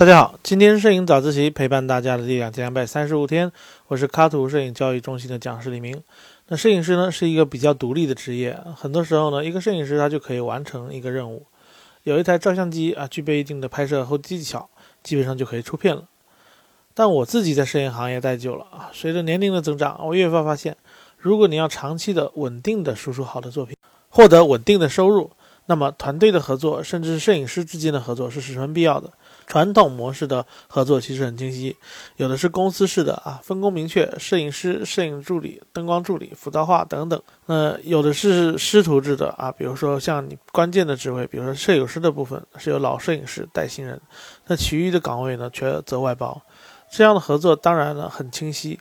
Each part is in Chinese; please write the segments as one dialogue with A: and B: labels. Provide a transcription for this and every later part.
A: 大家好，今天摄影早自习陪伴大家的第两千两百三十五天，我是卡图摄影教育中心的讲师李明。那摄影师呢是一个比较独立的职业，很多时候呢，一个摄影师他就可以完成一个任务。有一台照相机啊，具备一定的拍摄后技巧，基本上就可以出片了。但我自己在摄影行业待久了啊，随着年龄的增长，我越发发现，如果你要长期的、稳定的输出好的作品，获得稳定的收入，那么团队的合作，甚至是摄影师之间的合作是十分必要的。传统模式的合作其实很清晰，有的是公司式的啊，分工明确，摄影师、摄影助理、灯光助理、辅导化等等。那有的是师徒制的啊，比如说像你关键的职位，比如说摄影师的部分是由老摄影师带新人，那其余的岗位呢全则外包。这样的合作当然呢很清晰。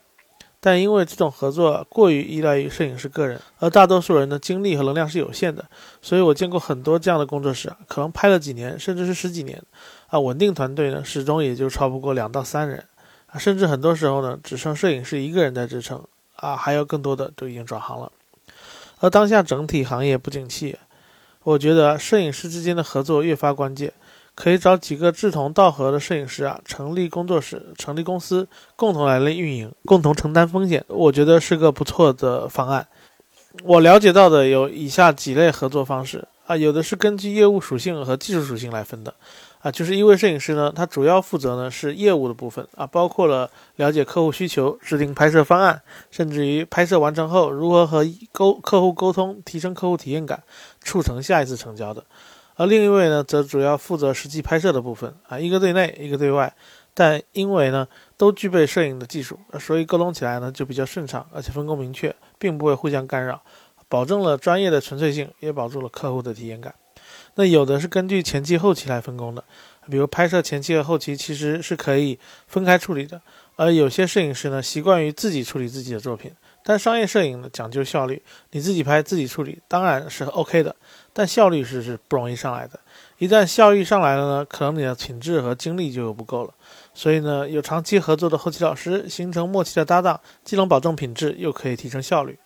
A: 但因为这种合作过于依赖于摄影师个人，而大多数人的精力和能量是有限的，所以我见过很多这样的工作室，可能拍了几年，甚至是十几年，啊，稳定团队呢始终也就超不过两到三人，啊，甚至很多时候呢只剩摄影师一个人在支撑，啊，还有更多的都已经转行了。而当下整体行业不景气，我觉得摄影师之间的合作越发关键。可以找几个志同道合的摄影师啊，成立工作室、成立公司，共同来运营，共同承担风险，我觉得是个不错的方案。我了解到的有以下几类合作方式啊，有的是根据业务属性和技术属性来分的啊，就是一位摄影师呢，他主要负责呢是业务的部分啊，包括了了解客户需求、制定拍摄方案，甚至于拍摄完成后如何和沟客户沟通，提升客户体验感，促成下一次成交的。而另一位呢，则主要负责实际拍摄的部分啊，一个对内，一个对外，但因为呢都具备摄影的技术，所以沟通起来呢就比较顺畅，而且分工明确，并不会互相干扰，保证了专业的纯粹性，也保住了客户的体验感。那有的是根据前期后期来分工的，比如拍摄前期和后期其实是可以分开处理的，而有些摄影师呢习惯于自己处理自己的作品。但商业摄影呢讲究效率，你自己拍自己处理当然是 OK 的，但效率是是不容易上来的。一旦效率上来了呢，可能你的品质和精力就又不够了。所以呢，有长期合作的后期老师形成默契的搭档，既能保证品质，又可以提升效率。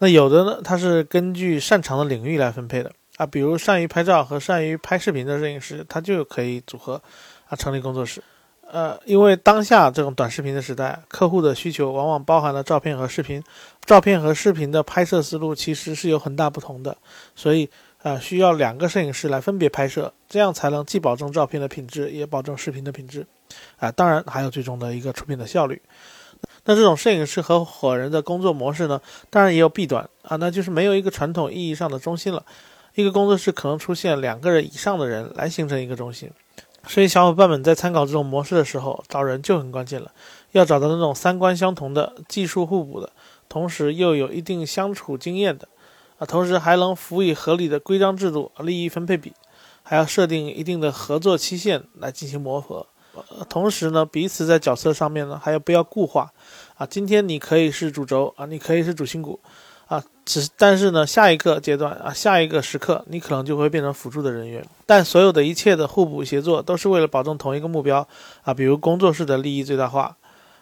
A: 那有的呢，他是根据擅长的领域来分配的啊，比如善于拍照和善于拍视频的摄影师，他就可以组合啊成立工作室。呃，因为当下这种短视频的时代，客户的需求往往包含了照片和视频，照片和视频的拍摄思路其实是有很大不同的，所以啊，需要两个摄影师来分别拍摄，这样才能既保证照片的品质，也保证视频的品质，啊，当然还有最终的一个出品的效率。那这种摄影师合伙人的工作模式呢，当然也有弊端啊，那就是没有一个传统意义上的中心了，一个工作室可能出现两个人以上的人来形成一个中心。所以，小伙伴们在参考这种模式的时候，找人就很关键了。要找到那种三观相同的、技术互补的，同时又有一定相处经验的，啊，同时还能辅以合理的规章制度、利益分配比，还要设定一定的合作期限来进行磨合。同时呢，彼此在角色上面呢，还要不要固化？啊，今天你可以是主轴啊，你可以是主心骨。啊，只但是呢，下一个阶段啊，下一个时刻，你可能就会变成辅助的人员。但所有的一切的互补协作，都是为了保证同一个目标啊，比如工作室的利益最大化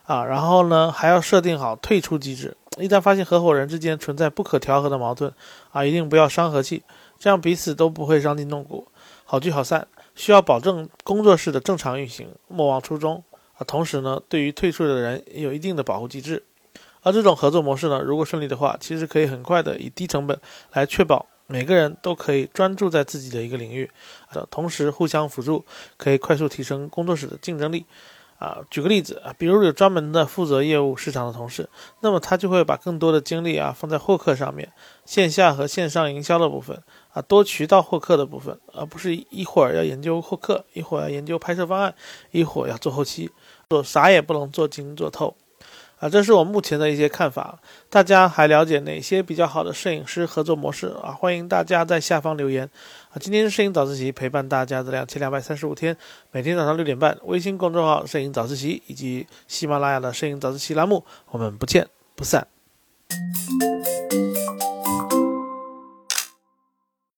A: 啊。然后呢，还要设定好退出机制，一旦发现合伙人之间存在不可调和的矛盾啊，一定不要伤和气，这样彼此都不会伤筋动骨，好聚好散。需要保证工作室的正常运行，莫忘初衷啊。同时呢，对于退出的人也有一定的保护机制。而这种合作模式呢，如果顺利的话，其实可以很快的以低成本来确保每个人都可以专注在自己的一个领域，的同时互相辅助，可以快速提升工作室的竞争力。啊，举个例子啊，比如有专门的负责业务市场的同事，那么他就会把更多的精力啊放在获客上面，线下和线上营销的部分啊，多渠道获客的部分，而不是一会儿要研究获客，一会儿要研究拍摄方案，一会儿要做后期，做啥也不能做精做透。啊，这是我目前的一些看法。大家还了解哪些比较好的摄影师合作模式啊？欢迎大家在下方留言。啊，今天是摄影早自习陪伴大家的两千两百三十五天，每天早上六点半，微信公众号“摄影早自习”以及喜马拉雅的“摄影早自习”栏目，我们不见不散。